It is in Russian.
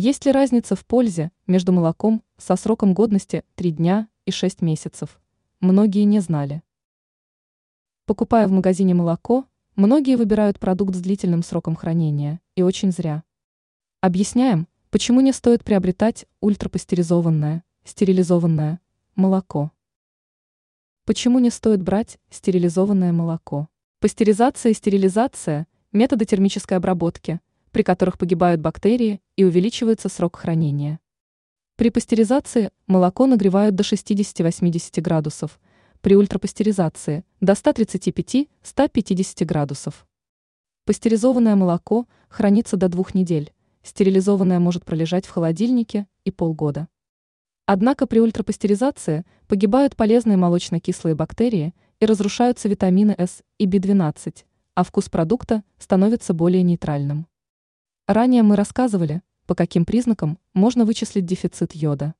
Есть ли разница в пользе между молоком со сроком годности 3 дня и 6 месяцев? Многие не знали. Покупая в магазине молоко, многие выбирают продукт с длительным сроком хранения, и очень зря. Объясняем, почему не стоит приобретать ультрапастеризованное, стерилизованное молоко. Почему не стоит брать стерилизованное молоко? Пастеризация и стерилизация – методы термической обработки, при которых погибают бактерии и увеличивается срок хранения. При пастеризации молоко нагревают до 60-80 градусов, при ультрапастеризации – до 135-150 градусов. Пастеризованное молоко хранится до двух недель, стерилизованное может пролежать в холодильнике и полгода. Однако при ультрапастеризации погибают полезные молочно-кислые бактерии и разрушаются витамины С и B12, а вкус продукта становится более нейтральным. Ранее мы рассказывали, по каким признакам можно вычислить дефицит йода.